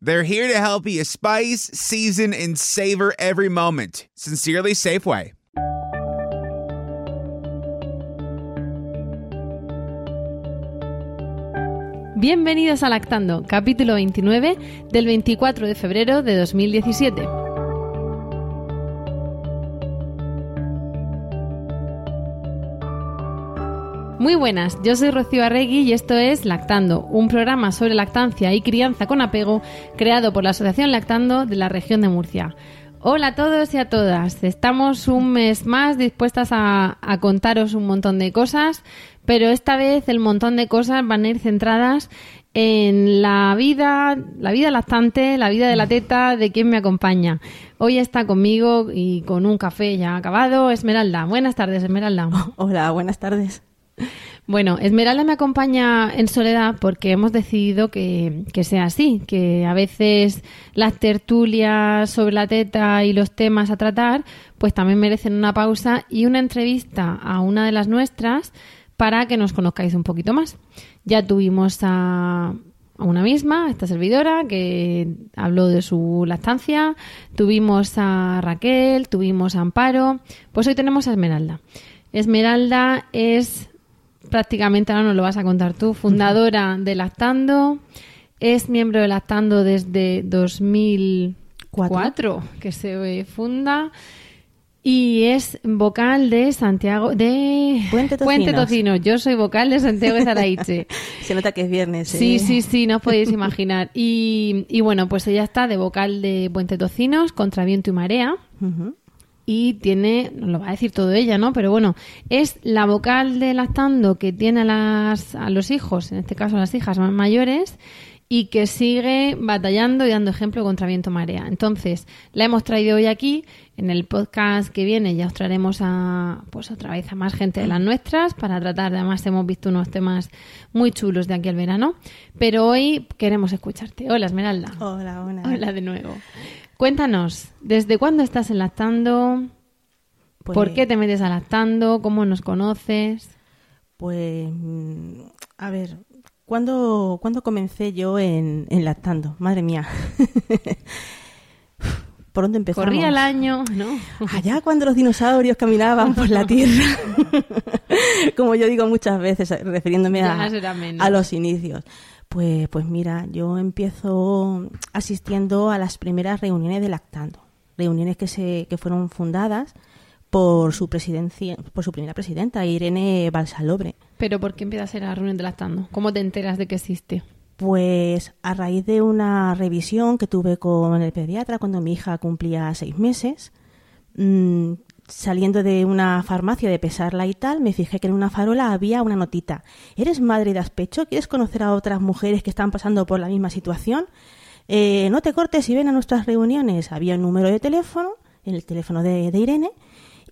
They're here to help you spice, season, and savor every moment. Sincerely, Safeway. Bienvenidos a Lactando, capítulo 29 del 24 de febrero de 2017. Muy buenas, yo soy Rocío Arregui y esto es Lactando, un programa sobre lactancia y crianza con apego creado por la Asociación Lactando de la región de Murcia. Hola a todos y a todas, estamos un mes más dispuestas a, contaros un montón de cosas, pero esta vez el montón de cosas van a ir centradas en la vida, la vida lactante, la vida de la teta, de quien me acompaña. Hoy está conmigo y con un café ya acabado, Esmeralda. Buenas tardes, Esmeralda. Hola, buenas tardes. Bueno, Esmeralda me acompaña en soledad porque hemos decidido que, que, sea así, que a veces las tertulias sobre la teta y los temas a tratar, pues también merecen una pausa y una entrevista a una de las nuestras para que nos conozcáis un poquito más. Ya tuvimos a, a una misma, a esta servidora, que habló de su lactancia, tuvimos a Raquel, tuvimos a Amparo, pues hoy tenemos a Esmeralda. Esmeralda es prácticamente ahora nos lo vas a contar tú, fundadora de Lactando, es miembro de Lactando desde 2004, que se funda, y es vocal de Santiago, de Puente Tocino. Yo soy vocal de Santiago de Zaraiche. Se nota que es viernes. ¿eh? Sí, sí, sí, no os podéis imaginar. Y, y, bueno, pues ella está de vocal de Puente Tocinos, contra viento y marea. Uh -huh y tiene, nos lo va a decir todo ella, ¿no? Pero bueno, es la vocal de lactando que tiene a, las, a los hijos, en este caso a las hijas más mayores, y que sigue batallando y dando ejemplo contra viento marea. Entonces, la hemos traído hoy aquí. En el podcast que viene ya os traeremos a, pues otra vez a más gente de las nuestras para tratar, además hemos visto unos temas muy chulos de aquí al verano. Pero hoy queremos escucharte. Hola, Esmeralda. Hola, hola. Hola de nuevo. Cuéntanos, ¿desde cuándo estás en lactando? Pues, ¿Por qué te metes a lactando? ¿Cómo nos conoces? Pues, a ver, ¿cuándo, ¿cuándo comencé yo en, en lactando? Madre mía. ¿Por dónde empezamos? Corría el año, ¿no? Allá cuando los dinosaurios caminaban por la Tierra. Como yo digo muchas veces, refiriéndome a, a los inicios. Pues, pues mira, yo empiezo asistiendo a las primeras reuniones de Lactando, reuniones que se que fueron fundadas por su presidencia, por su primera presidenta, Irene Balsalobre. Pero ¿por qué empiezas a ir a la reunión de Lactando? ¿Cómo te enteras de que existe? Pues a raíz de una revisión que tuve con el pediatra cuando mi hija cumplía seis meses, mmm, saliendo de una farmacia de pesarla y tal, me fijé que en una farola había una notita. ¿Eres madre de aspecho? ¿Quieres conocer a otras mujeres que están pasando por la misma situación? Eh, no te cortes y ven a nuestras reuniones. Había un número de teléfono, el teléfono de, Irene,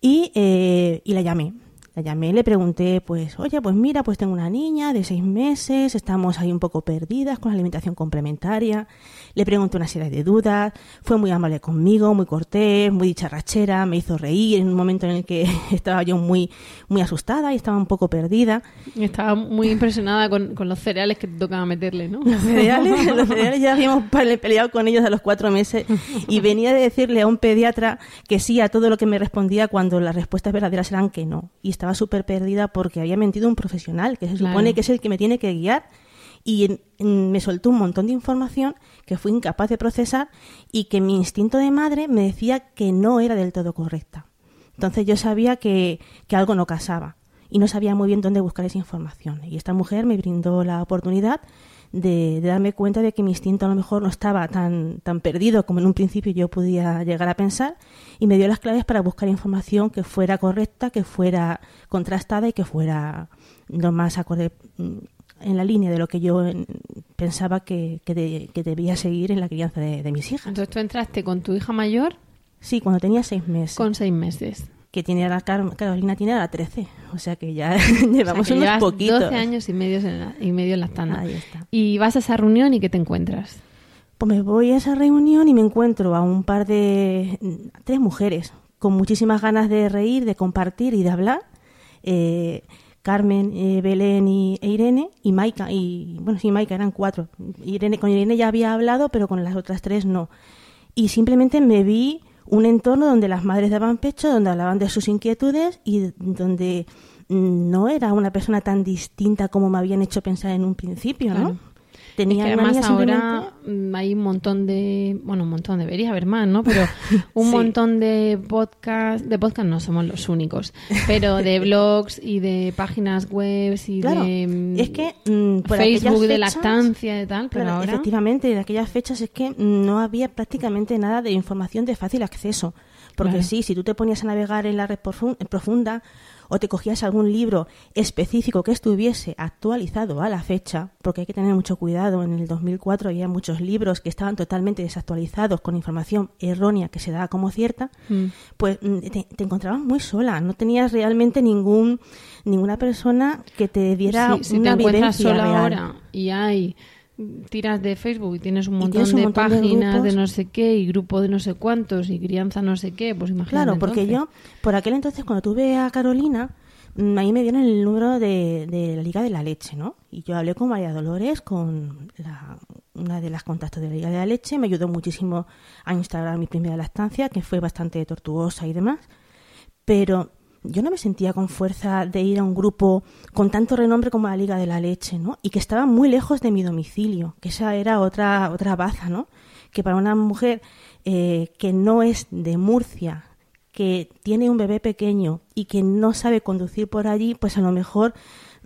y, eh, y la llamé. La llamé y le pregunté, pues, oye, pues mira, pues tengo una niña de seis meses, estamos ahí un poco perdidas con la alimentación complementaria. Le pregunté una serie de dudas, fue muy amable conmigo, muy cortés, muy dicharrachera, me hizo reír en un momento en el que estaba yo muy, muy asustada y estaba un poco perdida. Estaba muy impresionada con, con los cereales que te tocaba meterle, ¿no? Los cereales, los cereales ya habíamos peleado con ellos a los cuatro meses y venía de decirle a un pediatra que sí a todo lo que me respondía cuando las respuestas verdaderas eran que no. Y estaba súper perdida porque había mentido un profesional, que se supone Claro. que es el que me tiene que guiar. Y en- en- me soltó un montón de información que fui incapaz de procesar y que mi instinto de madre me decía que no era del todo correcta. Entonces yo sabía que, que algo no casaba y no sabía muy bien dónde buscar esa información. Y esta mujer me brindó la oportunidad de, de darme cuenta de que mi instinto a lo mejor no estaba tan, tan perdido como en un principio yo podía llegar a pensar y me dio las claves para buscar información que fuera correcta, que fuera contrastada y que fuera lo más acorde mm, en la línea de lo que yo pensaba que, que, de- que debía seguir en la crianza de, de mis hijas. Entonces tú entraste con tu hija mayor Sí, cuando tenía seis meses. Con seis meses. Que tiene la Carolina tiene ahora 13. O sea que ya llevamos O sea, que unos poquitos. 12 años y medio en la, y medio en la tanda. Ahí está. Y vas a esa reunión y ¿qué te encuentras? Pues me voy a esa reunión y me encuentro a un par de tres mujeres con muchísimas ganas de reír, de compartir y de hablar. Eh, Carmen, eh, Belén y, e Irene y Maika. Y bueno, sí, Maika eran cuatro. Irene, con Irene ya había hablado, pero con las otras tres no. Y simplemente me vi un entorno donde las madres daban pecho, donde hablaban de sus inquietudes y donde mm, no era una persona tan distinta como me habían hecho pensar en un principio, ¿no? Tenía es que además ahora simplemente- mm, hay un montón de, bueno, un montón, debería haber más, ¿no? Pero un Sí. montón de podcast, de podcast no somos los únicos, pero de blogs y de páginas web y Claro, de mm, es que mm, por aquellas Facebook de lactancia y tal, pero Claro, ahora efectivamente, en aquellas fechas es que no había prácticamente nada de información de fácil acceso. Porque Claro. sí, si tú te ponías a navegar en la red profun- profunda o te cogías algún libro específico que estuviese actualizado a la fecha, porque hay que tener mucho cuidado, en el 2004 había muchos libros que estaban totalmente desactualizados con información errónea que se daba como cierta, Mm. pues mm, te, te encontrabas muy sola, no tenías realmente ningún ninguna persona que te diera Sí, si te una encuentras vivencia sola real. ahora y hay tiras de Facebook y tienes un montón, tienes un de montón páginas de, no sé qué y grupo de no sé cuántos y crianza no sé qué, pues imagínate. Claro, porque entonces. yo, por aquel entonces, cuando tuve a Carolina, mm, ahí me dieron el número de, de la Liga de la Leche, ¿no? Y yo hablé con María Dolores, con la- una de las contactos de la Liga de la Leche, me ayudó muchísimo a instalar mi primera lactancia, que fue bastante tortuosa y demás. Pero yo no me sentía con fuerza de ir a un grupo con tanto renombre como la Liga de la Leche, ¿no? Y que estaba muy lejos de mi domicilio, que esa era otra, otra baza, ¿no? Que para una mujer eh, que no es de Murcia, que tiene un bebé pequeño y que no sabe conducir por allí, pues a lo mejor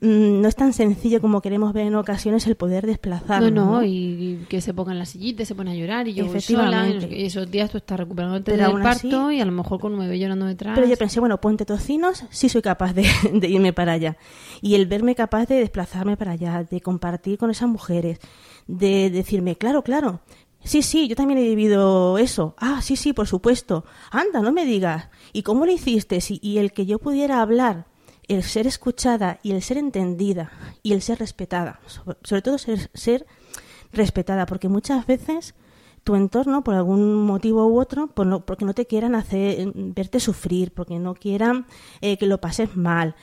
no es tan sencillo como queremos ver en ocasiones el poder No, desplazarnos. no, ¿no? y, y que se ponga en la sillita, y se pone a llorar y yo voy sola. Y, esos días tú estás recuperándote del así- parto y a lo mejor con un bebé llorando detrás. Pero yo pensé, bueno, Puente Tocinos, sí soy capaz de, de irme para allá. Y el verme capaz de desplazarme para allá, de compartir con esas mujeres, de decirme, claro, claro, sí, sí, yo también he vivido eso. Ah, sí, sí, por supuesto. Anda, no me digas. ¿Y cómo lo hiciste? Y el que yo pudiera hablar, el ser escuchada y el ser entendida y el ser respetada. Sobre, todo ser, ser respetada, porque muchas veces tu entorno, por algún motivo u otro, por no- porque no te quieran hacer verte sufrir, porque no quieran eh, que lo pases mal,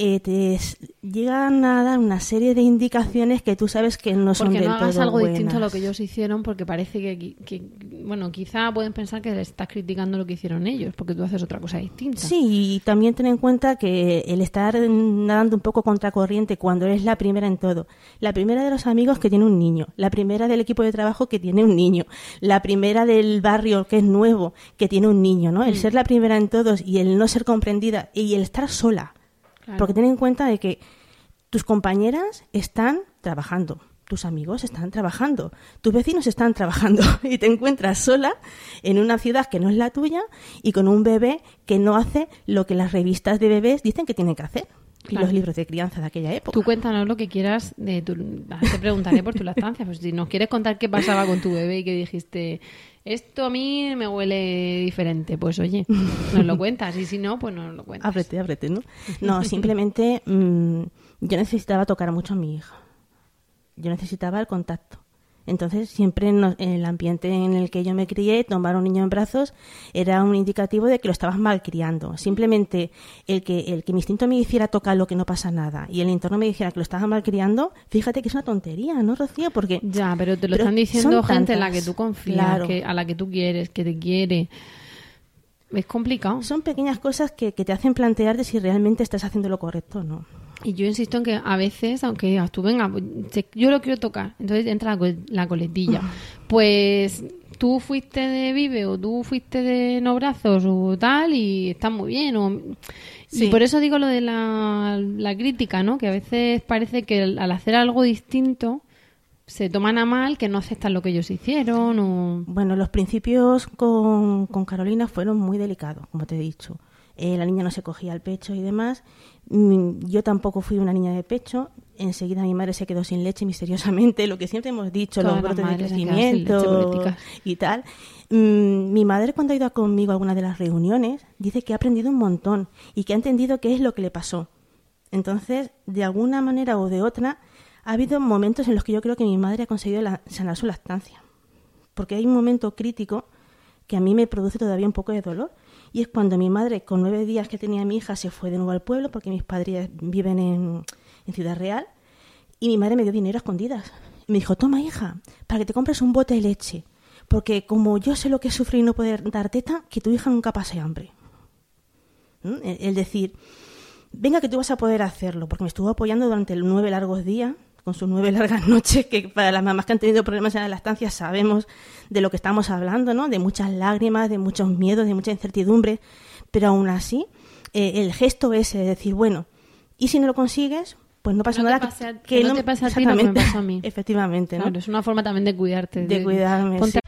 eh, te llegan a dar una serie de indicaciones que tú sabes que no son porque del no hagas todo algo buenas. distinto a lo que ellos hicieron porque parece que, bueno, quizá pueden pensar que estás criticando lo que hicieron ellos porque tú haces otra cosa distinta. Sí, y también ten en cuenta que el estar nadando un poco contracorriente cuando eres la primera en todo, la primera de los amigos que tiene un niño, la primera del equipo de trabajo que tiene un niño, la primera del barrio que es nuevo que tiene un niño, ¿no? El Mm. ser la primera en todos y el no ser comprendida y el estar sola. Porque ten en cuenta de que tus compañeras están trabajando, tus amigos están trabajando, tus vecinos están trabajando y te encuentras sola en una ciudad que no es la tuya y con un bebé que no hace lo que las revistas de bebés dicen que tiene que hacer y Claro. los libros de crianza de aquella época. Tú cuéntanos lo que quieras de tu... ah, Te preguntaré por tu lactancia. Pues si nos quieres contar qué pasaba con tu bebé y que dijiste, esto a mí me huele diferente, pues oye, nos lo cuentas. Y si no, pues no nos lo cuentas. Ábrete, ábrete, ¿no? No, simplemente mm, yo necesitaba tocar mucho a mi hija. Yo necesitaba el contacto. Entonces, siempre en, el ambiente en el que yo me crié, tomar a un niño en brazos era un indicativo de que lo estabas malcriando. Simplemente el que, el que mi instinto me hiciera tocar lo que no pasa nada y el entorno me dijera que lo estaba malcriando, fíjate que es una tontería, ¿no, Rocío? Porque Ya, pero te lo Pero están diciendo gente en la que tú confías, Claro. que, a la que tú quieres, que te quiere. Es complicado. son pequeñas cosas que, que te hacen plantearte si realmente estás haciendo lo correcto o no. Y yo insisto en que a veces, aunque digas tú, venga, pues, yo lo quiero tocar, entonces entra la, col- la coletilla. Pues tú fuiste de Vive o tú fuiste de No Brazos o tal y está muy bien. O... Y por eso digo lo de la, la crítica, ¿no? Que a veces parece que al al hacer algo distinto se toman a mal, que no aceptan lo que ellos hicieron o... Bueno, los principios con, con Carolina fueron muy delicados, como te he dicho. Eh, la niña no se cogía el pecho y demás. Mm, Yo tampoco fui una niña de pecho. Enseguida mi madre se quedó sin leche misteriosamente, lo que siempre hemos dicho, Todas los brotes de leche, crecimiento y tal. Mm, Mi madre cuando ha ido conmigo a alguna de las reuniones dice que ha aprendido un montón y que ha entendido qué es lo que le pasó. Entonces, de alguna manera o de otra, ha habido momentos en los que yo creo que mi madre ha conseguido la- sanar su lactancia. Porque hay un momento crítico que a mí me produce todavía un poco de dolor. Y es cuando mi madre, con nueve días que tenía mi hija, se fue de nuevo al pueblo, porque mis padres viven en, en Ciudad Real, y mi madre me dio dinero a escondidas. Y me dijo, toma hija, para que te compres un bote de leche. Porque como yo sé lo que es y no poder dar teta, que tu hija nunca pase hambre. ¿Mm? El, el decir, venga que tú vas a poder hacerlo, porque me estuvo apoyando durante nueve largos días, con sus nueve largas noches, que para las mamás que han tenido problemas en la lactancia sabemos de lo que estamos hablando, ¿no? De muchas lágrimas, de muchos miedos, de mucha incertidumbre, pero aún así, eh, el gesto ese de decir, bueno, y si no lo consigues, pues no pasa No nada. pase a- que no te pase a ti que me pasó a mí. Efectivamente, ¿no? Claro, es una forma también de cuidarte. De cuidarme, ponte sí.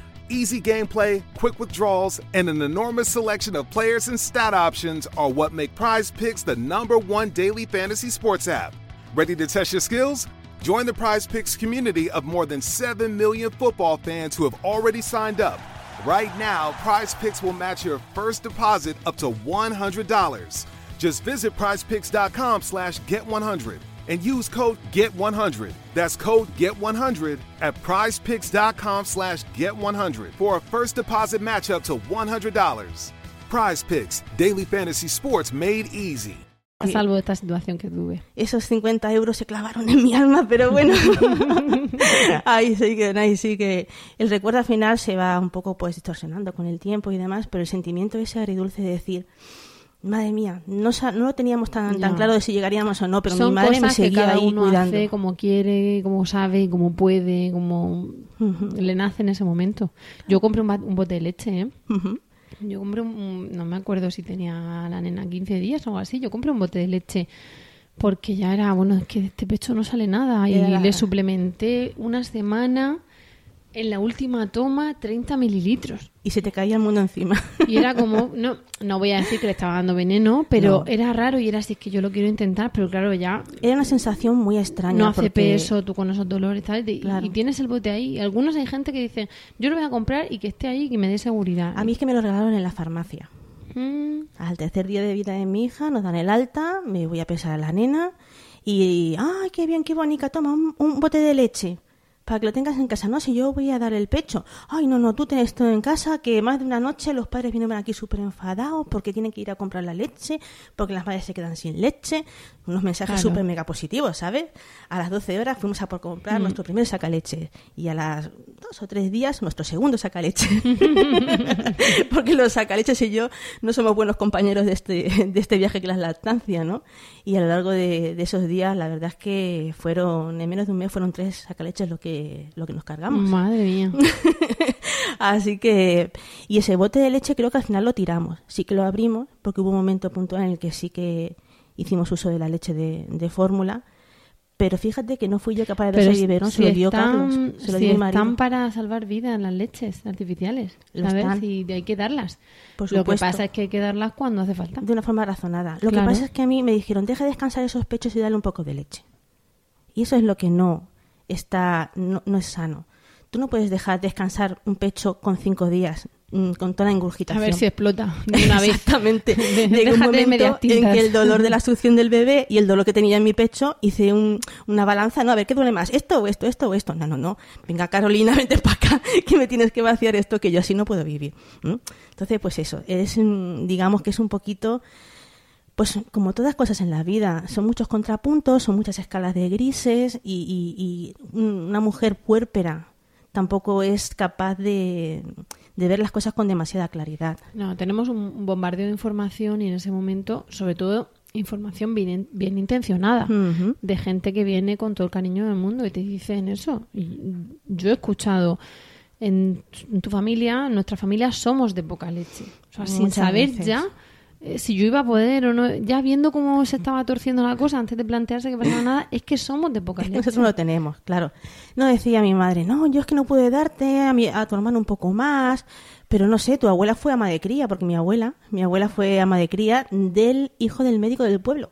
Easy gameplay, quick withdrawals, and an enormous selection of players and stat options are what make Prize Picks the number one daily fantasy sports app. Ready to test your skills? Join the Prize Picks community of more than 7 million football fans who have already signed up. Right now, Prize Picks will match your first deposit up to $100. Just visit prizepicks.com slash get100 and use code GET100. That's code GET100 at prizepicks.com slash GET100 for a first deposit match up to $100. Prize Picks, daily fantasy sports made easy. a salvo de esta situación que tuve. esos 50 euros se clavaron en mi alma, pero bueno, ahí sí que, ahí sí que el recuerdo al final se va un poco pues distorsionando con el tiempo y demás, pero el sentimiento ese agridulce de decir, madre mía, no, no lo teníamos tan, tan claro de si llegaríamos o no, pero Son mi madre me cosas que seguía cada ahí uno cuidando. hace como quiere, como sabe, como puede, como le nace en ese momento. Yo compré un, un bote de leche, ¿eh? Yo compré un, no me acuerdo si tenía la nena 15 días o algo así, yo compré un bote de leche porque ya era, bueno, es que de este pecho no sale nada y la- le suplementé una semana en la última toma 30 mililitros. Y se te caía el mundo encima. Y era como, no, no voy a decir que le estaba dando veneno, pero No. era raro y era así, es que yo lo quiero intentar, pero claro, ya Era una sensación muy extraña. no hace porque- peso, tú con esos dolores tal, y, Claro. y tienes el bote ahí. Algunos hay gente que dice, yo lo voy a comprar y que esté ahí y que me dé seguridad. A mí es que me lo regalaron en la farmacia. Mm, Al tercer día de vida de mi hija nos dan el alta, me voy a pesar a la nena y, ¡ay, qué bien, qué bonita! Toma un, un bote de leche para que lo tengas en casa. No, si yo voy a dar el pecho. ¡Ay, no, no, tú tienes todo en casa! Que más de una noche los padres vienen aquí súper enfadados porque tienen que ir a comprar la leche, porque las madres se quedan sin leche. Unos mensajes Claro. súper mega positivos, ¿sabes? A las 12 horas fuimos a por comprar Mm. nuestro primer sacaleche y a las dos o tres días nuestro segundo sacaleche. porque los sacaleches y yo no somos buenos compañeros de este, de este viaje que es la lactancia, ¿no? Y a lo largo de, de esos días, la verdad es que fueron, en menos de un mes, fueron tres sacaleches lo que, lo que nos cargamos. madre mía. Así que, y ese bote de leche creo que al final lo tiramos. Sí que lo abrimos, porque hubo un momento puntual en el que sí que hicimos uso de la leche de, de fórmula. Pero fíjate que no fui yo capaz de Pero el biberón, se si lo dio están, Carlos. Se lo si dio están para salvar vidas las leches artificiales. Lo ¿Sabes? están. Y hay que darlas. Por Lo que pasa es que hay que darlas cuando hace falta. de una forma razonada. Lo Claro. que pasa es que a mí me dijeron, deja descansar esos pechos y dale un poco de leche. Y eso es lo que no está, no, no es sano. Tú no puedes dejar descansar un pecho con cinco días, con toda la A ingurgitación. ver si explota de una vez. Exactamente. Llegó un momento en que el dolor de la succión del bebé y el dolor que tenía en mi pecho, hice un- una balanza, no, a ver, ¿qué duele más? ¿Esto o esto, esto o esto? No, no, no. Venga, Carolina, vente para acá, que me tienes que vaciar esto, que yo así no puedo vivir. ¿Mm? Entonces, pues eso, es, mm, digamos que es un poquito pues como todas cosas en la vida, son muchos contrapuntos, son muchas escalas de grises y, y- y una mujer puérpera tampoco es capaz de, de ver las cosas con demasiada claridad. No, tenemos un bombardeo de información y en ese momento, sobre todo información bien, bien intencionada de gente que viene con todo el cariño del mundo y te dicen eso. Y yo he escuchado en, tu familia, en nuestra familia somos de poca leche. O sea, sin saber veces. ya eh, si yo iba a poder o no, ya viendo cómo se estaba torciendo la cosa antes de plantearse que pasaba nada, es que somos de poca leche. nosotros lo tenemos, claro. No decía mi madre, no, yo es que no pude darte a, mi, a tu hermano un poco más, pero no sé, tu abuela fue ama de cría, porque mi abuela, mi abuela fue ama de cría del hijo del médico del pueblo,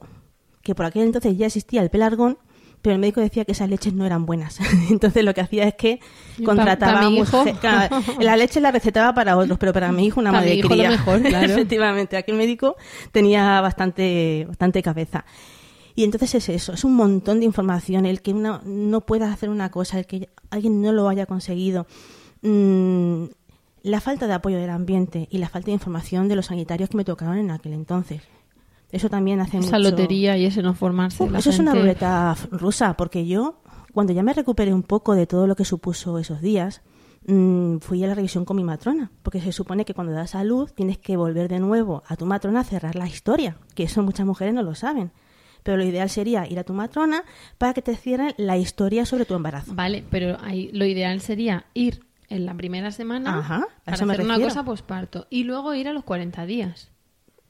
que por aquel entonces ya existía el pelargón, pero el médico decía que esas leches no eran buenas. Entonces lo que hacía es que contrataba a hijo. mujer- claro, la leche la recetaba para otros, pero para mi hijo una mi de hijo lo cría. mejor, claro. Efectivamente, aquel médico tenía bastante, bastante cabeza. Y entonces es eso, es un montón de información, el que una no pueda hacer una cosa, el que alguien no lo haya conseguido, Mm, la falta de apoyo del ambiente y la falta de información de los sanitarios que me tocaron en aquel entonces. Eso también hace Esa mucho... lotería y ese no formarse. La eso es una ruleta rusa, porque yo, cuando ya me recuperé un poco de todo lo que supuso esos días, mm, fui a la revisión con mi matrona, porque se supone que cuando das a luz tienes que volver de nuevo a tu matrona a cerrar la historia, que eso muchas mujeres no lo saben. Pero lo ideal sería ir a tu matrona para que te cierren la historia sobre tu embarazo. Vale, pero ahí lo ideal sería ir en la primera semana Ajá, a para me hacer una cosa posparto y luego ir a los 40 días.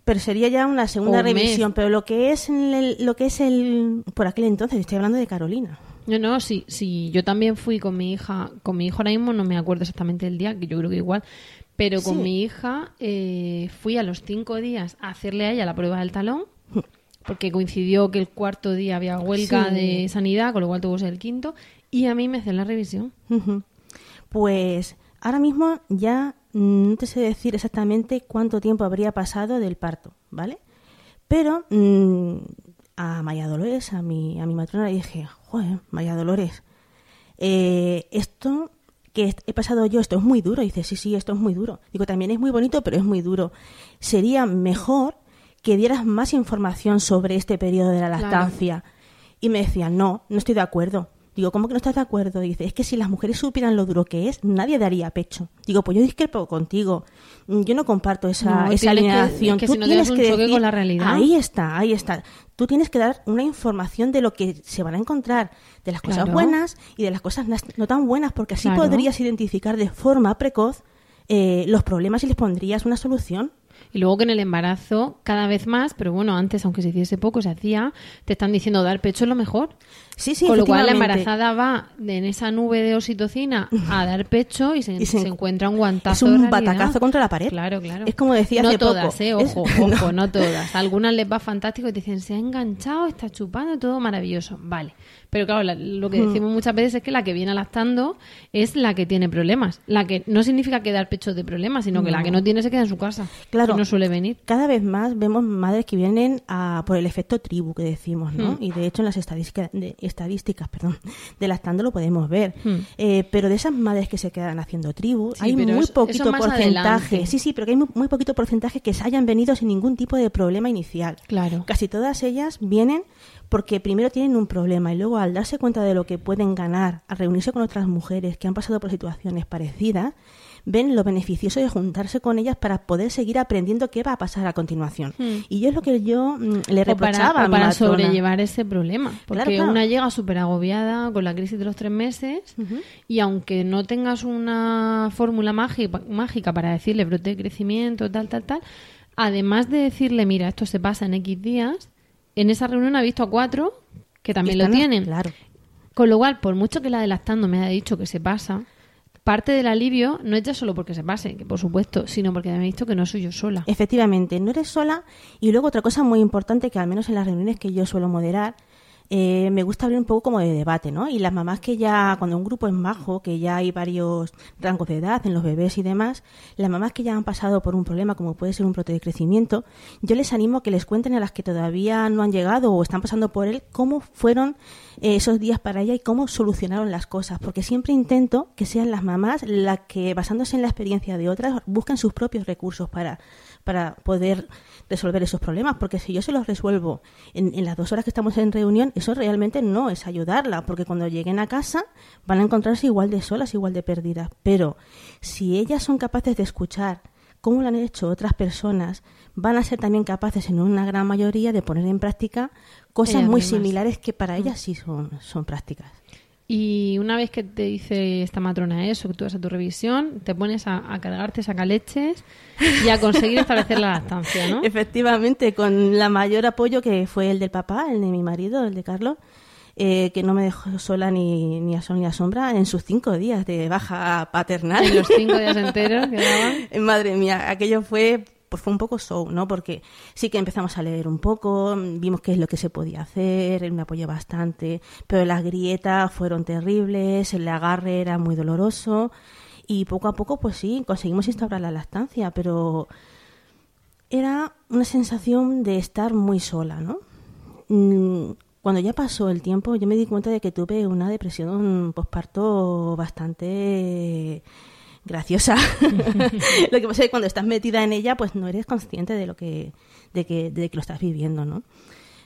Pero sería ya una segunda O un mes. revisión. Pero lo que es el, lo que es el por aquel entonces, estoy hablando de Carolina. No, no, sí, sí, yo también fui con mi hija, con mi hijo ahora mismo no me acuerdo exactamente el día, que yo creo que igual, pero con Sí. mi hija eh, fui a los cinco días a hacerle a ella la prueba del talón, porque coincidió que el cuarto día había huelga Sí. de sanidad, con lo cual tuvo que ser el quinto, y a mí me hacen la revisión. Pues ahora mismo ya no te sé decir exactamente cuánto tiempo habría pasado del parto, ¿vale? Pero mm, a María Dolores, a mi, a mi matrona, le dije, joder, María Dolores, eh, esto que he pasado yo, esto es muy duro. Y dice, sí, sí, esto es muy duro. Digo, también es muy bonito, pero es muy duro. Sería mejor que dieras más información sobre este periodo de la Claro. lactancia. Y me decía, no, no estoy de acuerdo. Digo, ¿cómo que no estás de acuerdo? Dice, es que si las mujeres supieran lo duro que es, nadie daría pecho. Digo, pues yo discrepo contigo. Mm, Yo no comparto esa, No, esa que- alineación. es que Tú si no tienes un que decir, con la realidad. Ahí está, ahí está. Tú tienes que dar una información de lo que se van a encontrar, de las cosas Claro. buenas y de las cosas no tan buenas, porque así Claro. podrías identificar de forma precoz eh, los problemas y les pondrías una solución. Y luego que en el embarazo, cada vez más, pero bueno, antes, aunque se hiciese poco, se hacía, te están diciendo dar pecho es lo mejor. Sí, sí, Con lo cual la embarazada va en esa nube de oxitocina a dar pecho y se, Y se se encu- encuentra un guantazo. es un de batacazo contra la pared. Claro, claro. Es como decía No hace poco, todas, eh, es- ojo, ojo, no todas. A algunas les va fantástico y te dicen, se ha enganchado, está chupando, todo maravilloso. Vale. Pero claro, la- lo Hmm. que decimos muchas veces es que la que viene lactando es la que tiene problemas. La que no significa que dar pecho de problemas, sino que la que no tiene se queda en su casa. Claro. Y no suele venir. Cada vez más vemos madres que vienen a, por el efecto tribu que decimos, ¿no? Hmm. Y de hecho en las estadísticas, de, estadísticas perdón, de lactando lo podemos ver. Hmm. Eh, pero de esas madres que se quedan haciendo tribu, Sí, hay muy poquito porcentaje. adelante. Sí, sí, pero que hay muy, muy poquito porcentaje que se hayan venido sin ningún tipo de problema inicial. Claro. Casi todas ellas vienen porque primero tienen un problema y luego al darse cuenta de lo que pueden ganar al reunirse con otras mujeres que han pasado por situaciones parecidas, ven lo beneficioso de juntarse con ellas para poder seguir aprendiendo qué va a pasar a continuación. Hmm. Y yo es lo que yo mm, le O para, reprochaba o a mi para sobrellevar ese problema. Porque Claro, claro. una llega súper agobiada con la crisis de los tres meses y aunque no tengas una fórmula mágica, mágica para decirle brote de crecimiento, tal, tal, tal, además de decirle, mira, esto se pasa en X días, en esa reunión ha visto a cuatro que también lo tienen. Claro. Con lo cual, por mucho que la delactando me haya dicho que se pasa, parte del alivio no es ya solo porque se pase, que por supuesto, sino porque me ha visto que no soy yo sola. Efectivamente, no eres sola. Y luego otra cosa muy importante que al menos en las reuniones que yo suelo moderar, eh, me gusta abrir un poco como de debate, ¿no? Y las mamás que ya, cuando un grupo es majo, que ya hay varios rangos de edad en los bebés y demás, las mamás que ya han pasado por un problema como puede ser un brote de crecimiento, yo les animo a que les cuenten a las que todavía no han llegado o están pasando por él cómo fueron eh, esos días para ella y cómo solucionaron las cosas, porque siempre intento que sean las mamás las que, basándose en la experiencia de otras, buscan sus propios recursos para, para poder resolver esos problemas, porque si yo se los resuelvo en, en las dos horas que estamos en reunión, eso realmente no es ayudarla, porque cuando lleguen a casa van a encontrarse igual de solas, igual de perdidas. Pero si ellas son capaces de escuchar cómo lo han hecho otras personas, van a ser también capaces en una gran mayoría de poner en práctica cosas Ellas muy mismas. similares que para Mm. ellas sí son, son prácticas. Y una vez que te dice esta matrona eso, que tú vas a tu revisión, te pones a, a cargarte sacaleches y a conseguir establecer la lactancia, ¿no? Efectivamente, con la mayor apoyo que fue el del papá, el de mi marido, el de Carlos, eh, que no me dejó sola ni, ni a sol ni a sombra en sus cinco días de baja paternal. En los cinco días enteros que daban. Madre mía, aquello fue, pues fue un poco show, ¿no? Porque sí que empezamos a leer un poco, vimos qué es lo que se podía hacer, él me apoyó bastante, pero las grietas fueron terribles, el agarre era muy doloroso y poco a poco, pues sí, conseguimos instaurar la lactancia, pero era una sensación de estar muy sola, ¿no? Mm, Cuando ya pasó el tiempo, yo me di cuenta de que tuve una depresión posparto bastante graciosa. lo que pasa es que cuando estás metida en ella, pues no eres consciente de lo que, de que, de que lo estás viviendo, ¿no?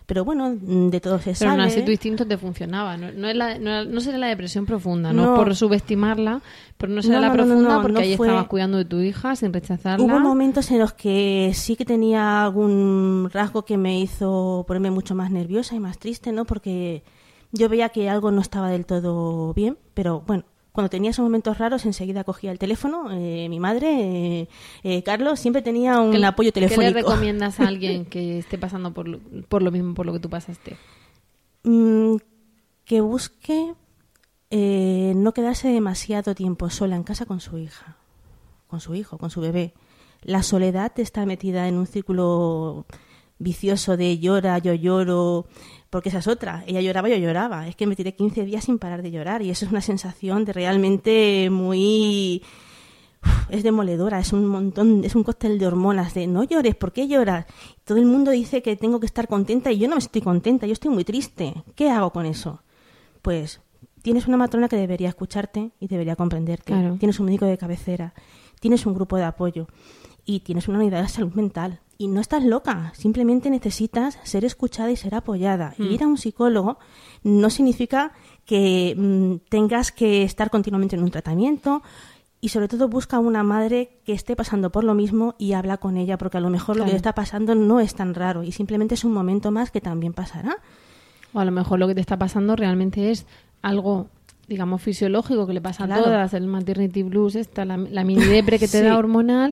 Pero bueno, mm, de todo se Pero sale. así tu instinto te funcionaba. No, no, es la, no, no será la depresión profunda, no, No. por subestimarla, pero no será No, la no, no, no, profunda no, porque no ahí fue- estabas cuidando de tu hija sin rechazarla. Hubo momentos en los que sí que tenía algún rasgo que me hizo ponerme mucho más nerviosa y más triste, ¿no? Porque yo veía que algo no estaba del todo bien, pero bueno, cuando tenía esos momentos raros enseguida cogía el teléfono. eh, mi madre, eh, eh, Carlos, siempre tenía un ¿Qué le- apoyo ¿Qué le telefónico. recomiendas a alguien que esté pasando por lo, por lo mismo por lo que tú pasaste? Mm, que busque eh, no quedarse demasiado tiempo sola en casa con su hija, con su hijo, con su bebé. La soledad está metida en un círculo vicioso de llora, yo lloro, porque esa es otra. Ella lloraba, yo lloraba. Es que me tiré 15 días sin parar de llorar y eso es una sensación de realmente muy Uf, es demoledora, es un montón, es un cóctel de hormonas, de no llores, ¿por qué lloras? Todo el mundo dice que tengo que estar contenta y yo no me estoy contenta, yo estoy muy triste. ¿Qué hago con eso? Pues tienes una matrona que debería escucharte y debería comprenderte. Claro. Tienes un médico de cabecera, tienes un grupo de apoyo y tienes una unidad de salud mental. Y no estás loca, simplemente necesitas ser escuchada y ser apoyada. Y ir a un psicólogo no significa que mm, tengas que estar continuamente en un tratamiento y sobre todo busca una madre que esté pasando por lo mismo y habla con ella porque a lo mejor lo que está pasando no es tan raro y simplemente es un momento más que también pasará. O a lo mejor lo que te está pasando realmente es algo, digamos, fisiológico que le pasa Claro. a todas, el maternity blues, esta, la, la mini depre que te Sí. da hormonal.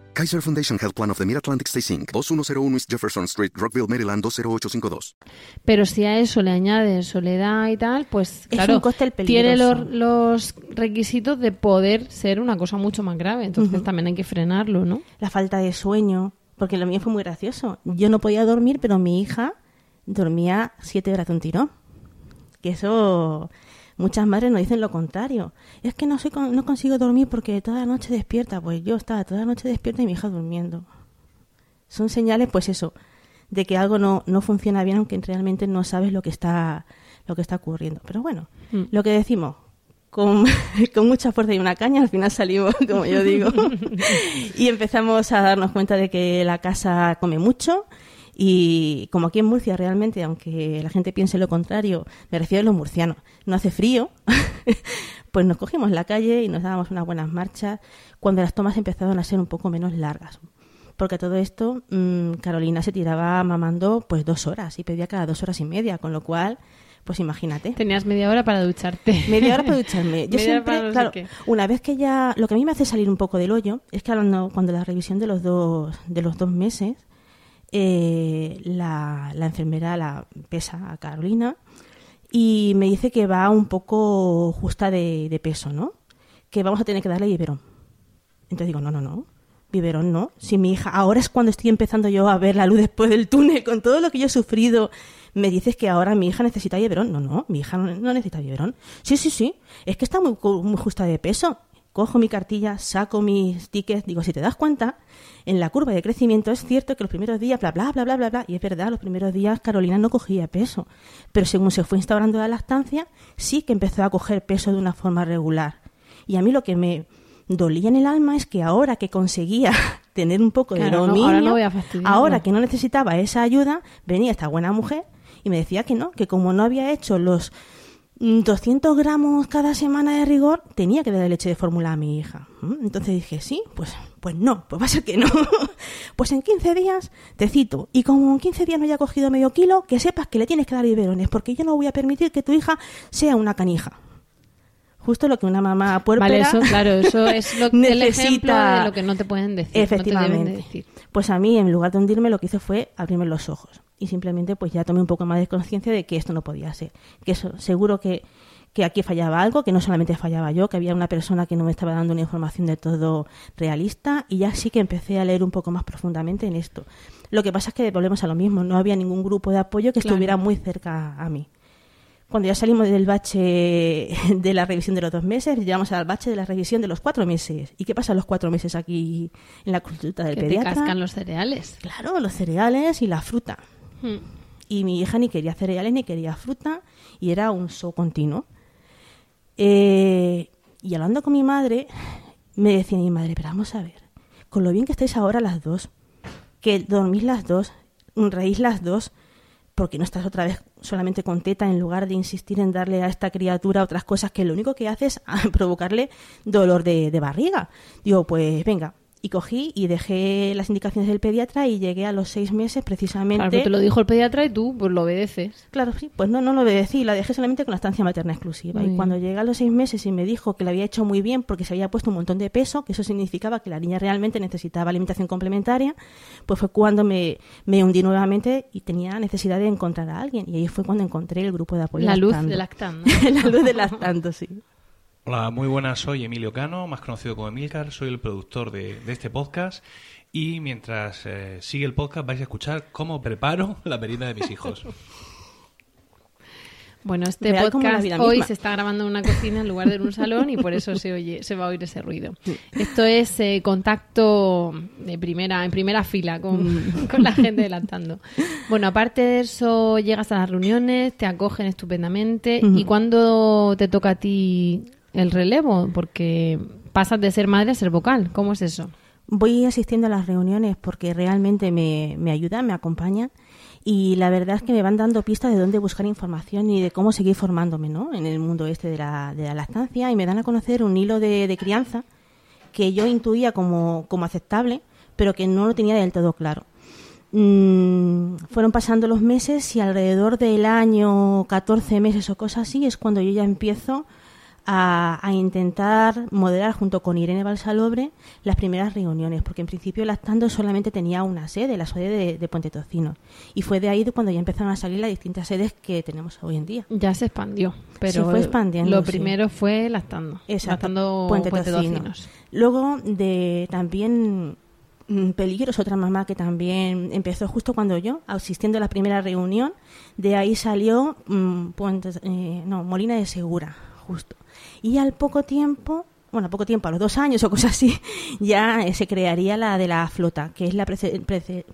Kaiser Foundation Health Plan of the Mid-Atlantic Stay Inc., 2101 East Jefferson Street, Rockville, Maryland 20852. Pero si a eso le añades soledad y tal, pues Es claro, un cóctel tiene los requisitos de poder ser una cosa mucho más grave. Entonces también hay que frenarlo, ¿no? La falta de sueño, porque lo mío fue muy gracioso. Yo no podía dormir, pero mi hija dormía siete horas de un tirón. Que eso muchas madres nos dicen lo contrario. Es que no, soy con- no consigo dormir porque toda la noche despierta. Pues yo estaba toda la noche despierta y mi hija durmiendo. Son señales, pues eso, de que algo no, no funciona bien, aunque realmente no sabes lo que está, lo que está ocurriendo. Pero bueno, Mm. lo que decimos, con, con mucha fuerza y una caña, al final salimos, como yo digo, y empezamos a darnos cuenta de que la casa come mucho. Y como aquí en Murcia realmente, aunque la gente piense lo contrario, me refiero a los murcianos, no hace frío, pues nos cogimos la calle y nos dábamos unas buenas marchas cuando las tomas empezaron a ser un poco menos largas. Porque a todo esto, mm, Carolina se tiraba mamando pues dos horas y pedía cada dos horas y media, con lo cual, pues imagínate. Tenías media hora para ducharte. Media hora para ducharme. Yo siempre, no claro, una vez que ya, lo que a mí me hace salir un poco del hoyo es que cuando, cuando la revisión de los dos, de los dos meses, eh, la, la enfermera la pesa a Carolina y me dice que va un poco justa de, peso, ¿no? Que vamos a tener que darle biberón. Entonces digo, no, no, no, biberón no. Si mi hija, ahora es cuando estoy empezando yo a ver la luz después del túnel, con todo lo que yo he sufrido, me dices que ahora mi hija necesita biberón. No, no, mi hija no, necesita biberón. Sí, sí, sí, es que está muy, muy justa de peso. Cojo mi cartilla, saco mis tickets, digo, si te das cuenta, en la curva de crecimiento es cierto que los primeros días, bla, bla, bla, bla, bla, bla, y es verdad, los primeros días Carolina no cogía peso, pero según se fue instaurando la lactancia, sí que empezó a coger peso de una forma regular. Y a mí lo que me dolía en el alma es que ahora que conseguía tener un poco de no, dominio, ahora no voy a fastidiarla. ahora que no necesitaba esa ayuda, venía esta buena mujer y me decía que no, que como no había hecho los 200 gramos cada semana de rigor, tenía que darle leche de fórmula a mi hija. ¿Mm? Entonces dije, sí, pues, pues no, pues va a ser que no. pues en 15 días te cito. Y como en 15 días no haya cogido medio kilo, que sepas que le tienes que dar biberones, porque yo no voy a permitir que tu hija sea una canija. Justo lo que una mamá puerpera Vale, eso, claro, eso es lo, el ejemplo necesita. de lo que no te pueden decir. no te Efectivamente. deben de decir. Pues a mí, en lugar de hundirme, lo que hice fue abrirme los ojos. Y simplemente, pues ya tomé un poco más de conciencia de que esto no podía ser. Que eso, seguro que, que aquí fallaba algo, que no solamente fallaba yo, que había una persona que no me estaba dando una información de todo realista. Y ya sí que empecé a leer un poco más profundamente en esto. Lo que pasa es que volvemos a lo mismo. No había ningún grupo de apoyo que Claro. estuviera muy cerca a mí. Cuando ya salimos del bache de la revisión de los dos meses, llegamos al bache de la revisión de los cuatro meses. ¿Y qué pasa los cuatro meses aquí en la consulta del Que te pediatra? cascan los cereales. Claro, los cereales y la fruta. Y mi hija ni quería cereales ni quería fruta y era un show continuo. Eh, y hablando con mi madre, me decía mi madre, pero vamos a ver, con lo bien que estáis ahora las dos, que dormís las dos, reís las dos, porque no estás otra vez solamente con teta en lugar de insistir en darle a esta criatura otras cosas que lo único que hace es provocarle dolor de, de barriga. Digo, pues venga. Y cogí y dejé las indicaciones del pediatra y llegué a los seis meses precisamente. Claro, pero te lo dijo el pediatra y tú pues lo obedeces. Claro, sí, pues no, no lo obedecí, la dejé solamente con la estancia materna exclusiva. Muy y cuando llegué a los seis meses y me dijo que lo había hecho muy bien porque se había puesto un montón de peso, que eso significaba que la niña realmente necesitaba alimentación complementaria, pues fue cuando me, me hundí nuevamente y tenía necesidad de encontrar a alguien. Y ahí fue cuando encontré el grupo de apoyo. La luz Lactando. de lactando. la luz de lactando, sí. Hola, muy buenas, soy Emilio Cano, más conocido como Emilcar, soy el productor de, de este podcast y mientras eh, sigue el podcast vais a escuchar cómo preparo la merienda de mis hijos. Bueno, este Real podcast hoy misma. se está grabando en una cocina en lugar de en un salón y por eso se oye, se va a oír ese ruido. Esto es eh, contacto de primera, en primera fila con, con la gente lactando. Bueno, aparte de eso, llegas a las reuniones, te acogen estupendamente. ¿Y cuándo te toca a ti el relevo? Porque pasas de ser madre a ser vocal. ¿Cómo es eso? Voy asistiendo a las reuniones porque realmente me, me ayudan, me acompañan y la verdad es que me van dando pistas de dónde buscar información y de cómo seguir formándome ¿no? en el mundo este de la, de la lactancia y me dan a conocer un hilo de, de crianza que yo intuía como, como aceptable pero que no lo tenía del todo claro. Mm, fueron pasando los meses y alrededor del año 14 meses o cosas así es cuando yo ya empiezo a, a intentar moderar junto con Irene Balsalobre las primeras reuniones, porque en principio Lactando solamente tenía una sede, la sede de, de Puente Tocino. Y fue de ahí de cuando ya empezaron a salir las distintas sedes que tenemos hoy en día. Ya se expandió, pero Se fue expandiendo, lo sí. primero fue lactando. Exacto, Lactando Puente Puente Tocino. Tocinos. Luego de también mm, Peligros, otra mamá que también empezó justo cuando yo, asistiendo a la primera reunión, de ahí salió mm, Puente- eh, no, Molina de Segura, justo. Y al poco tiempo, bueno, a poco tiempo, a los dos años o cosas así, ya eh, se crearía la de la flota, que es la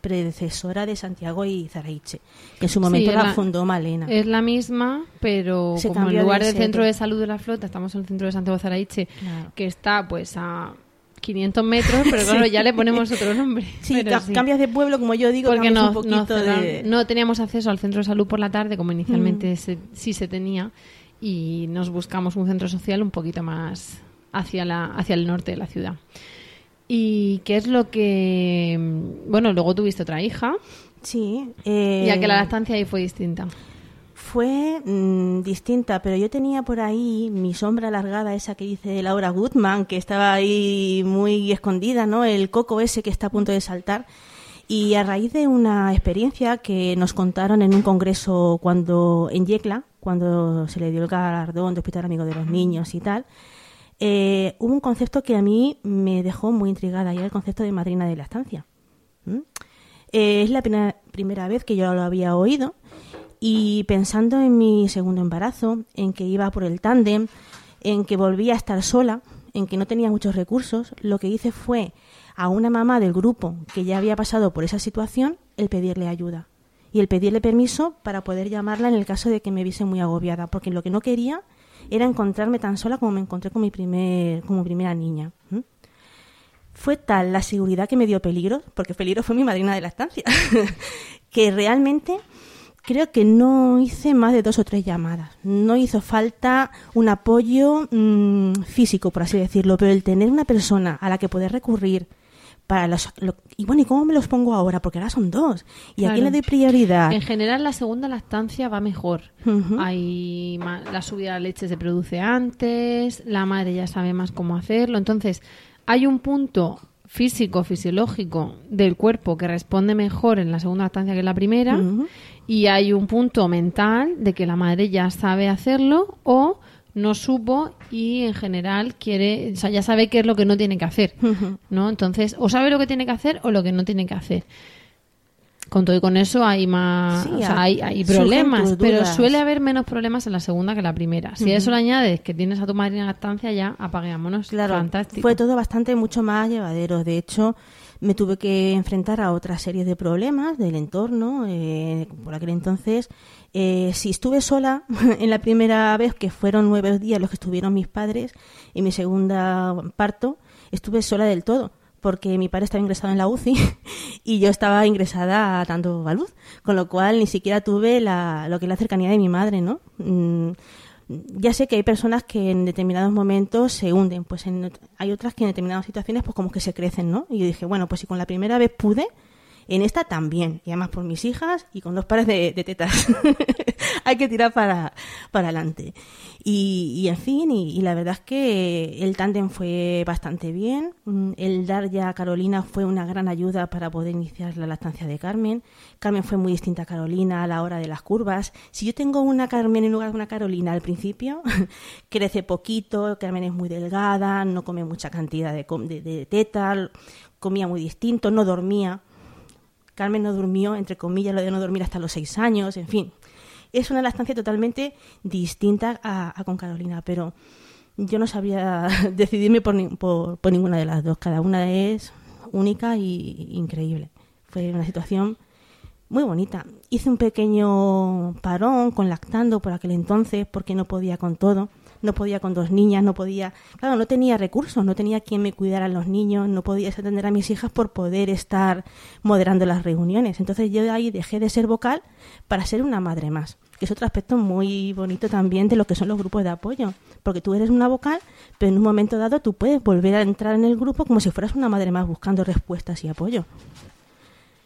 predecesora de Santiago y Zaraiche, que en su momento Sí, la, la- fundó Malena. Es la misma, pero Se como en lugar del centro de salud de la flota, estamos en el centro de Santiago Zaraiche, Claro. que está pues a 500 metros, pero claro, ya le ponemos otro nombre. Sí, ca- sí. cambias de pueblo, como yo digo, Porque un poquito de... no teníamos acceso al centro de salud por la tarde, como inicialmente Mm. se- sí se tenía, y nos buscamos un centro social un poquito más hacia, la, hacia el norte de la ciudad. ¿Y qué es lo que...? Bueno, luego tuviste otra hija, Sí. eh, ya que la lactancia ahí fue distinta. Fue mm, distinta, pero yo tenía por ahí mi sombra alargada, esa que dice Laura Goodman, que estaba ahí muy escondida, ¿no? El coco ese que está a punto de saltar. Y a raíz de una experiencia que nos contaron en un congreso cuando en Yecla, cuando se le dio el galardón de Hospital Amigo de los Niños y tal, eh, hubo un concepto que a mí me dejó muy intrigada y era el concepto de madrina de la estancia. ¿Mm? Eh, es la primera vez que yo lo había oído y pensando en mi segundo embarazo, en que iba por el tándem, en que volvía a estar sola, en que no tenía muchos recursos, lo que hice fue a una mamá del grupo que ya había pasado por esa situación el pedirle ayuda y el pedirle permiso para poder llamarla en el caso de que me viese muy agobiada, porque lo que no quería era encontrarme tan sola como me encontré con mi primer, como primera niña. Fue tal la seguridad que me dio peligro, porque peligro fue mi madrina de la estancia, que realmente creo que no hice más de dos o tres llamadas. No hizo falta un apoyo mm, físico, por así decirlo, pero el tener una persona a la que poder recurrir para los, y bueno, ¿y cómo me los pongo ahora? Porque ahora son dos. ¿Y a quién le doy prioridad? En general, la segunda lactancia va mejor. Hay la subida de leche se produce antes, la madre ya sabe más cómo hacerlo. Entonces, hay un punto físico, fisiológico del cuerpo que responde mejor en la segunda lactancia que en la primera y hay un punto mental de que la madre ya sabe hacerlo o no supo y en general quiere, o sea, ya sabe qué es lo que no tiene que hacer, ¿no? Entonces, o sabe lo que tiene que hacer o lo que no tiene que hacer. Con todo y con eso hay más, o sea, hay, hay problemas, pero suele haber menos problemas en la segunda que en la primera. Si a eso le añades que tienes a tu madre en lactancia, ya apaguémonos. Claro, Fantástico. fue todo bastante mucho más llevadero. De hecho, me tuve que enfrentar a otra serie de problemas del entorno. Eh, por aquel entonces, eh, si estuve sola en la primera vez, que fueron nueve días los que estuvieron mis padres, en mi segunda parto, estuve sola del todo porque mi padre estaba ingresado en la UCI y yo estaba ingresada tanto a luz, con lo cual ni siquiera tuve la, lo que es la cercanía de mi madre, ¿no? Ya sé que hay personas que en determinados momentos se hunden, pues hay otras que en determinadas situaciones pues como que se crecen, ¿no? Y yo dije, bueno, pues si con la primera vez pude, en esta también, y además por mis hijas y con dos pares de, tetas. Hay que tirar para, para adelante. Y, en fin, y, la verdad es que el tándem fue bastante bien. Mm, el dar ya a Carolina fue una gran ayuda para poder iniciar la lactancia de Carmen. Carmen fue muy distinta a Carolina a la hora de las curvas. Si yo tengo una Carmen en lugar de una Carolina al principio, crece poquito, Carmen es muy delgada, no come mucha cantidad de, de, de teta, comía muy distinto, no dormía. Carmen no durmió, entre comillas, lo de no dormir hasta los seis años, en fin. Es una lactancia totalmente distinta a, con Carolina, pero yo no sabía decidirme por, por, ninguna de las dos. Cada una es única y increíble. Fue una situación muy bonita. Hice un pequeño parón con lactando por aquel entonces porque no podía con todo no podía con dos niñas, no podía, claro, no tenía recursos, no tenía quien me cuidara a los niños, no podía atender a mis hijas por poder estar moderando las reuniones. Entonces yo ahí dejé de ser vocal para ser una madre más, que es otro aspecto muy bonito también de lo que son los grupos de apoyo, porque tú eres una vocal, pero en un momento dado tú puedes volver a entrar en el grupo como si fueras una madre más buscando respuestas y apoyo.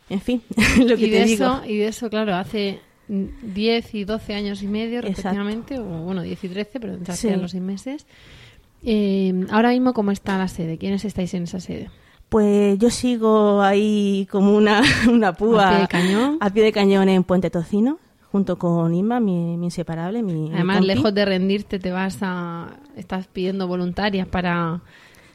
En fin, lo que y te digo. Eso, y de eso, claro, hace 10 y 12 años y medio, respectivamente, o bueno, 10 y 13, pero entre sí. los seis meses. Eh, ahora mismo, ¿cómo está la sede? ¿Quiénes estáis en esa sede? Pues yo sigo ahí como una, una púa. ¿A pie de cañón? A pie de cañón en Puente Tocino, junto con Inma, mi, mi inseparable. Mi, Además, lejos de rendirte, te vas a. Estás pidiendo voluntarias para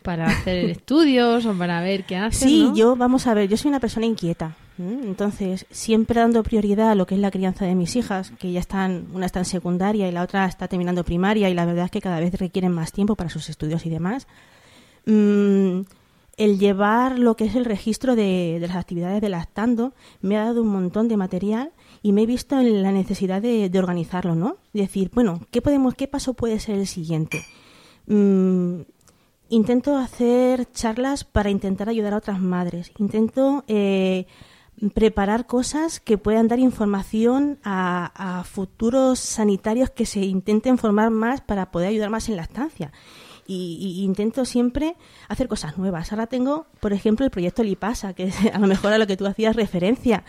para hacer estudios o para ver qué haces. Sí, yo, vamos a ver, yo soy una persona inquieta. Entonces, siempre dando prioridad a lo que es la crianza de mis hijas, que ya están, una está en secundaria y la otra está terminando primaria, y la verdad es que cada vez requieren más tiempo para sus estudios y demás. Mm, el llevar lo que es el registro de, las actividades de lactando me ha dado un montón de material y me he visto en la necesidad de, organizarlo, ¿no? Decir, bueno, ¿qué podemos, qué paso puede ser el siguiente? Mm, intento hacer charlas para intentar ayudar a otras madres. Intento eh, preparar cosas que puedan dar información a, futuros sanitarios que se intenten formar más para poder ayudar más en la estancia. Y, intento siempre hacer cosas nuevas. Ahora tengo, por ejemplo, el proyecto Lipasa, que es a lo mejor a lo que tú hacías referencia.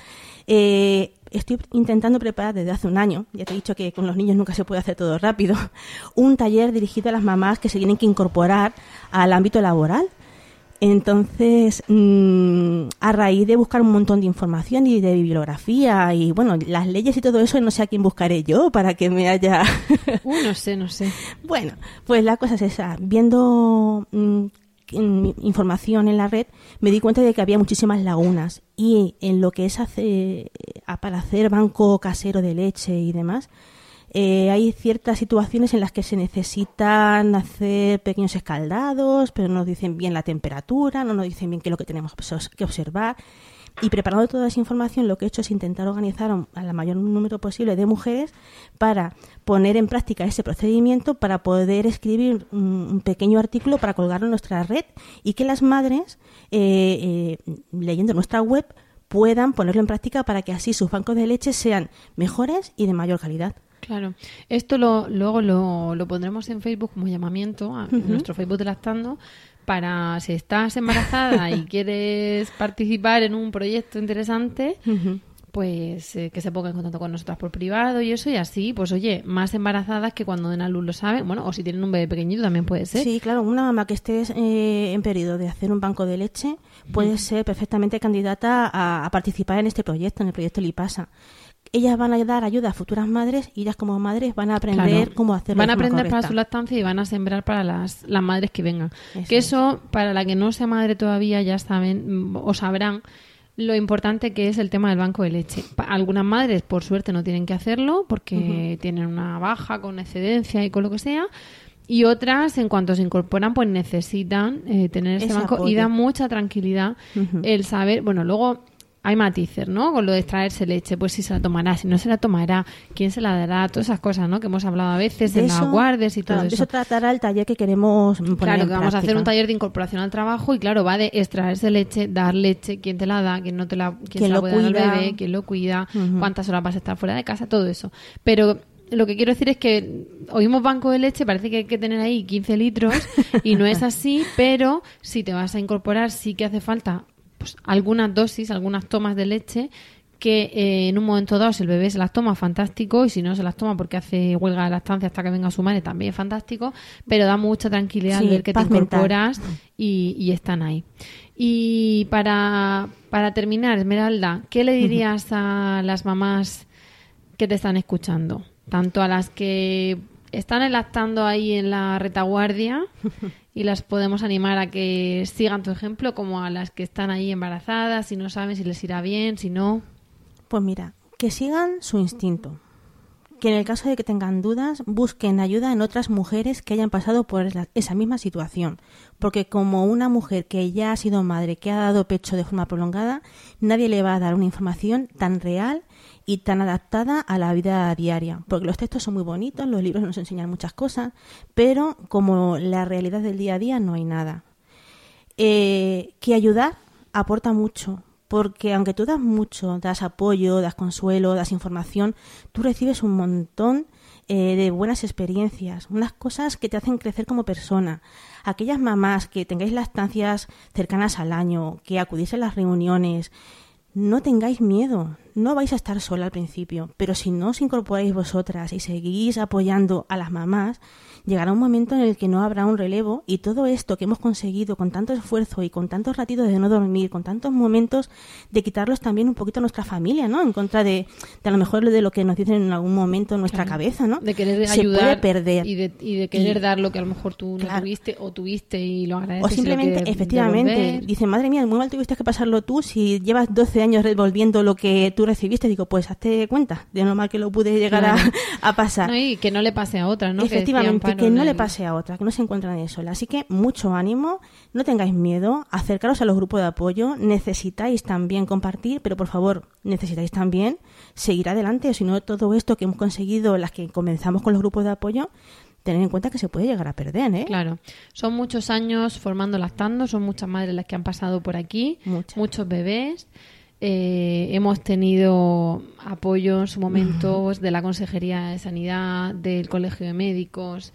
Eh, estoy intentando preparar desde hace un año, ya te he dicho que con los niños nunca se puede hacer todo rápido, un taller dirigido a las mamás que se tienen que incorporar al ámbito laboral. Entonces, mm, a raíz de buscar un montón de información y de bibliografía y bueno, las leyes y todo eso, no sé a quién buscaré yo para que me haya... Uh, no sé, no sé. bueno, pues la cosa es esa. Viendo mm, información en la red, me di cuenta de que había muchísimas lagunas y en lo que es hace, a- para hacer banco casero de leche y demás, eh, hay ciertas situaciones en las que se necesitan hacer pequeños escaldados, pero no nos dicen bien la temperatura, no nos dicen bien qué es lo que tenemos que observar. Y preparando toda esa información, lo que he hecho es intentar organizar a- la mayor número posible de mujeres para poner en práctica ese procedimiento, para poder escribir un pequeño artículo para colgarlo en nuestra red y que las madres, eh, eh, leyendo nuestra web, puedan ponerlo en práctica para que así sus bancos de leche sean mejores y de mayor calidad. Claro. Esto lo, luego lo, lo pondremos en Facebook como llamamiento, a nuestro Facebook de Lactando, para si estás embarazada y quieres participar en un proyecto interesante, pues eh, que se ponga en contacto con nosotras por privado y eso, y así, pues oye, más embarazadas que cuando den a luz lo saben, bueno, o si tienen un bebé pequeñito también puede ser. Sí, claro, una mamá que esté eh, en periodo de hacer un banco de leche puede ser perfectamente candidata a, a participar en este proyecto, en el proyecto Lipasa. Ellas van a dar ayuda a futuras madres y ellas como madres van a aprender Claro. cómo hacerlo. Van a aprender para su lactancia y van a sembrar para las, las madres que vengan. Eso que es. eso, para la que no sea madre todavía, ya saben o sabrán lo importante que es el tema del banco de leche. Algunas madres, por suerte, no tienen que hacerlo porque tienen una baja con excedencia y con lo que sea. Y otras, en cuanto se incorporan, pues necesitan eh, tener Ese banco y da mucha tranquilidad el saber, bueno, luego hay matices, ¿no? Con lo de extraerse leche, pues si se la tomará, si no se la tomará, quién se la dará, todas esas cosas, ¿no? Que hemos hablado a veces De en las guardes y claro, todo de eso. eso tratará el taller que queremos poner Claro, en que vamos a hacer un taller de incorporación al trabajo y claro, va de extraerse leche, dar leche, quién te la da, quién no te la, quién ¿Quién se la lo puede dar al cuida? bebé, quién lo cuida, cuántas horas vas a estar fuera de casa, todo eso. Pero lo que quiero decir es que oímos banco de leche, parece que hay que tener ahí 15 litros y no es así, pero si te vas a incorporar sí que hace falta pues, algunas dosis, algunas tomas de leche que eh, en un momento dado si el bebé se las toma fantástico y si no se las toma porque hace huelga de lactancia hasta que venga su madre también es fantástico pero da mucha tranquilidad al ver que te incorporas y, y están ahí. Y para, para terminar Esmeralda ¿qué le dirías a las mamás que te están escuchando tanto a las que están lactando ahí en la retaguardia y las podemos animar a que sigan tu ejemplo como a las que están ahí embarazadas y no saben si les irá bien, si no. Pues mira, que sigan su instinto. Que en el caso de que tengan dudas, busquen ayuda en otras mujeres que hayan pasado por esa misma situación. Porque como una mujer que ya ha sido madre, que ha dado pecho de forma prolongada, nadie le va a dar una información tan real y tan adaptada a la vida diaria. Porque los textos son muy bonitos, los libros nos enseñan muchas cosas, pero como la realidad del día a día no hay nada eh, que ayudar aporta mucho, porque aunque tú das mucho, das apoyo, das consuelo, das información, tú recibes un montón eh, de buenas experiencias, unas cosas que te hacen crecer como persona. Aquellas mamás que tengáis lactancias cercanas al año, que acudís a las reuniones, no tengáis miedo, no vais a estar sola al principio, pero si no os incorporáis vosotras y seguís apoyando a las mamás, llegará un momento en el que no habrá un relevo y todo esto que hemos conseguido con tanto esfuerzo y con tantos ratitos de no dormir, con tantos momentos de quitarlos también un poquito a nuestra familia, ¿no? En contra de, de a lo mejor de lo que nos dicen en algún momento en nuestra Claro. cabeza, ¿no? De querer Se ayudar puede perder. Y, de, y de querer Y- dar lo que a lo mejor tú no tuviste o tuviste y lo agradeces. O simplemente, efectivamente, devolver. dice, madre mía, muy mal tuviste que pasarlo tú si llevas 12 años devolviendo lo que tú recibiste. Digo, pues hazte cuenta de lo mal que lo pude llegar a- Claro. a, pasar. No, y que no le pase a otra, ¿no? Efectivamente, que en no le pase a otra, que no se encuentran de sola. Así que mucho ánimo, no tengáis miedo, acercaros a los grupos de apoyo, necesitáis también compartir, pero por favor, necesitáis también seguir adelante, si no todo esto que hemos conseguido, las que comenzamos con los grupos de apoyo, tener en cuenta que se puede llegar a perder, ¿eh? Claro, son muchos años formando lactando, son muchas madres las que han pasado por aquí, Muchas. muchos bebés. Eh, hemos tenido apoyo en su momento de la Consejería de Sanidad, del Colegio de Médicos,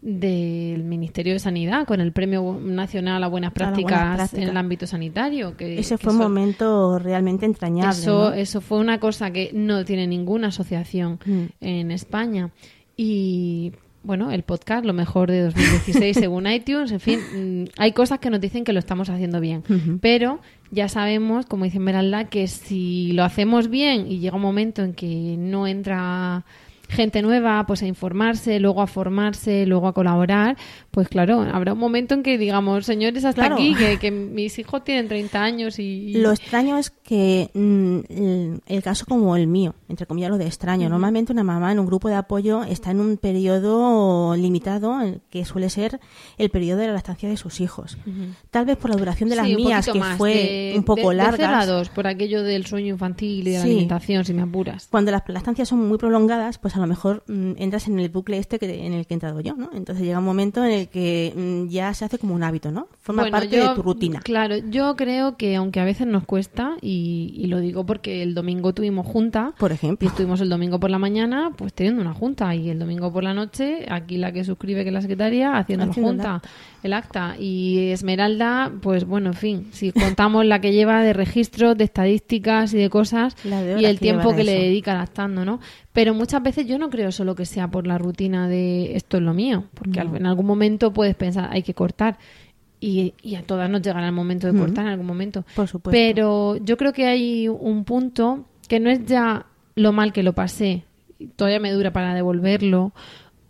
del Ministerio de Sanidad, con el Premio Nacional a Buenas A Prácticas, buenas prácticas. en el ámbito sanitario. Que, Ese que fue un momento realmente entrañable. Eso, ¿no? eso fue una cosa que no tiene ninguna asociación Mm. en España. Y bueno, el podcast, lo mejor de 2016 según iTunes, en fin, mm, hay cosas que nos dicen que lo estamos haciendo bien, pero ya sabemos, como dice Meralda, que si lo hacemos bien y llega un momento en que no entra gente nueva, pues a informarse, luego a formarse, luego a colaborar, pues claro, habrá un momento en que digamos, señores, hasta Claro. aquí, que, que mis hijos tienen 30 años y... Lo extraño es que mm, el, el caso como el mío, entre comillas lo de extraño, normalmente una mamá en un grupo de apoyo está en un periodo limitado, que suele ser el periodo de la lactancia de sus hijos. Tal vez por la duración de las Sí, mías, que más, fue de- un poco larga. por aquello del sueño infantil y de la Sí. alimentación, si me apuras. Cuando las lactancias son muy prolongadas, pues a lo mejor mm, entras en el bucle este que, en el que he entrado yo, ¿no? Entonces llega un momento en el que mm, ya se hace como un hábito, ¿no? Forma Bueno, parte yo- de tu rutina. Claro, yo creo que aunque a veces nos cuesta, y, y lo digo porque el domingo tuvimos junta, Por y ejemplo. estuvimos el domingo por la mañana, pues teniendo una junta, y el domingo por la noche, aquí la que suscribe que es la secretaria, haciendo Haciendo junta, el acta. Y Esmeralda, pues bueno, en fin, si contamos la que lleva de registros, de estadísticas y de cosas, de y el tiempo que le dedica lactando, ¿no? Pero muchas veces yo no creo solo que sea por la rutina de esto es lo mío, porque en algún momento puedes pensar, hay que cortar. Y, y a todas nos llegará el momento de Ujú. cortar en algún momento. Por supuesto. Pero yo creo que hay un punto que no es ya lo mal que lo pasé, y todavía me dura para devolverlo,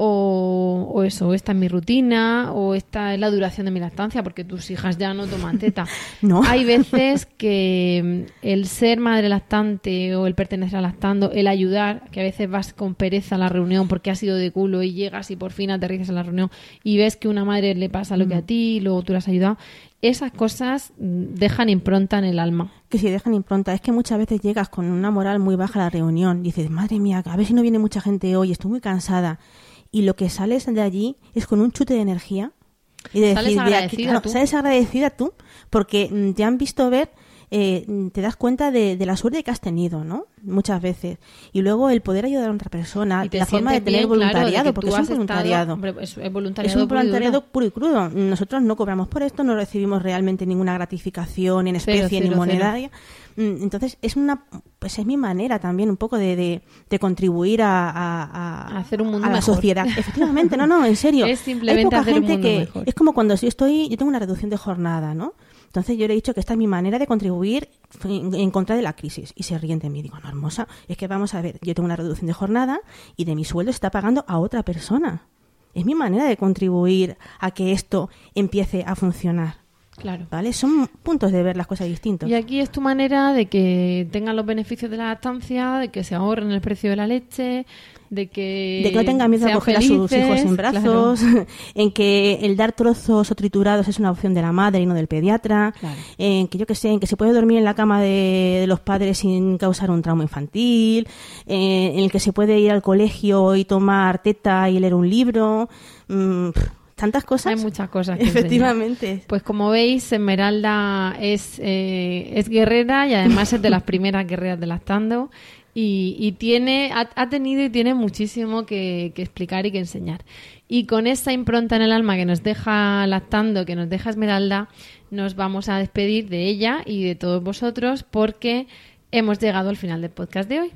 o, o eso, esta es mi rutina, o esta es la duración de mi lactancia, porque tus hijas ya no toman teta. No. Hay veces que mm, el ser madre lactante o el pertenecer a lactando, el ayudar, que a veces vas con pereza a la reunión porque has ido de culo y llegas y por fin aterrizas en la reunión y ves que una madre le pasa lo que a ti y luego tú le has ayudado, esas cosas mm, dejan impronta en el alma. que si dejan impronta. Es que muchas veces llegas con una moral muy baja a la reunión. Dices, madre mía, a ver si no viene mucha gente hoy, estoy muy cansada. Y lo que sales de allí es con un chute de energía. Y de Sales decir, de aquí- agradecida claro, tú. sales agradecida tú, porque mm, te han visto ver, eh, te das cuenta de, de la suerte que has tenido, ¿no? Muchas veces. Y luego el poder ayudar a otra persona, la forma de tener bien, claro, de voluntariado, que porque es un estado- voluntariado. es, es Es voluntariado un puro y duro. voluntariado puro y crudo. Nosotros no cobramos por esto, no recibimos realmente ninguna gratificación en Cero, especie ni monetaria. Entonces es una, pues es mi manera también un poco de, de, de contribuir a, a- hacer un mundo a la mejor. sociedad. Efectivamente, no, no, en serio. Es simplemente Hay poca hacer un gente mundo que mejor. es como cuando yo estoy, yo tengo una reducción de jornada, ¿no? Entonces yo le he dicho que esta es mi manera de contribuir en, en contra de la crisis. Y se ríen de mí. Digo, no, hermosa, es que vamos a ver, yo tengo una reducción de jornada y de mi sueldo se está pagando a otra persona. Es mi manera de contribuir a que esto empiece a funcionar. Claro. ¿Vale? Son puntos de ver las cosas distintos. Y aquí es tu manera de que tengan los beneficios de la lactancia, de que se ahorren el precio de la leche, de que, de que no tenga miedo a coger a sus hijos en claro. brazos, en que el dar trozos o triturados es una opción de la madre y no del pediatra, Claro. en que yo que sé, en que se puede dormir en la cama de, de los padres sin causar un trauma infantil, eh, en el que se puede ir al colegio y tomar teta y leer un libro, mm, tantas cosas. Hay muchas cosas que enseñar. Efectivamente. Pues como veis, Esmeralda es, eh, es guerrera y además es de las primeras guerreras de lactando y, y tiene, ha, ha tenido y tiene muchísimo que, que explicar y que enseñar. Y con esa impronta en el alma que nos deja lactando, que nos deja Esmeralda, nos vamos a despedir de ella y de todos vosotros porque hemos llegado al final del podcast de hoy.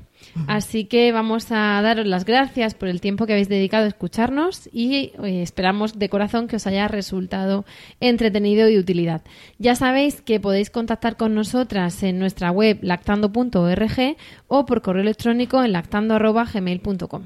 Así que vamos a daros las gracias por el tiempo que habéis dedicado a escucharnos y eh, esperamos de corazón que os haya resultado entretenido y utilidad. Ya sabéis que podéis contactar con nosotras en nuestra web lactando.org o por correo electrónico en lactando.gmail.com.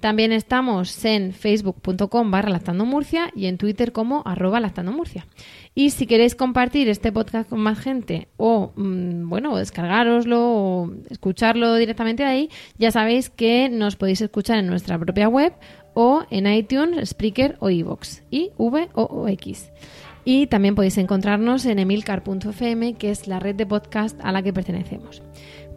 También estamos en facebook.com barra lactandomurcia y en Twitter como arroba lactandomurcia. Y si queréis compartir este podcast con más gente o, mm, bueno, descargaroslo o escucharlo directamente de ahí, ya sabéis que nos podéis escuchar en nuestra propia web o en iTunes, Spreaker o iVoox y V o, o X. Y también podéis encontrarnos en emilcar.fm, que es la red de podcast a la que pertenecemos.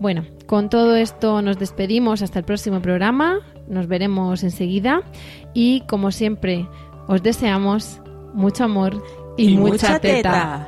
Bueno, con todo esto nos despedimos hasta el próximo programa. Nos veremos enseguida. Y como siempre, os deseamos mucho amor y, mucha, teta.